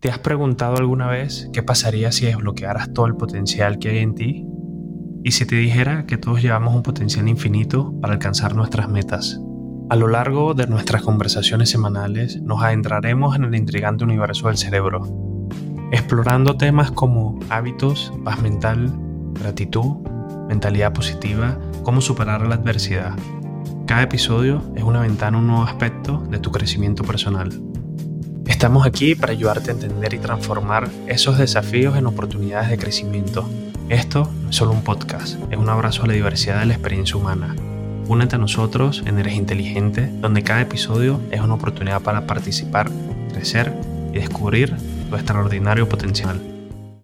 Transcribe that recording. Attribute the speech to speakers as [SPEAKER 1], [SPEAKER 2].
[SPEAKER 1] ¿Te has preguntado alguna vez qué pasaría si desbloquearas todo el potencial que hay en ti? ¿Y si te dijera que todos llevamos un potencial infinito para alcanzar nuestras metas? A lo largo de nuestras conversaciones semanales nos adentraremos en el intrigante universo del cerebro, explorando temas como hábitos, paz mental, gratitud, mentalidad positiva, cómo superar la adversidad. Cada episodio es una ventana a un nuevo aspecto de tu crecimiento personal. Estamos aquí para ayudarte a entender y transformar esos desafíos en oportunidades de crecimiento. Esto no es solo un podcast, es un abrazo a la diversidad de la experiencia humana. Únete a nosotros en Eres Inteligente, donde cada episodio es una oportunidad para participar, crecer y descubrir tu extraordinario potencial.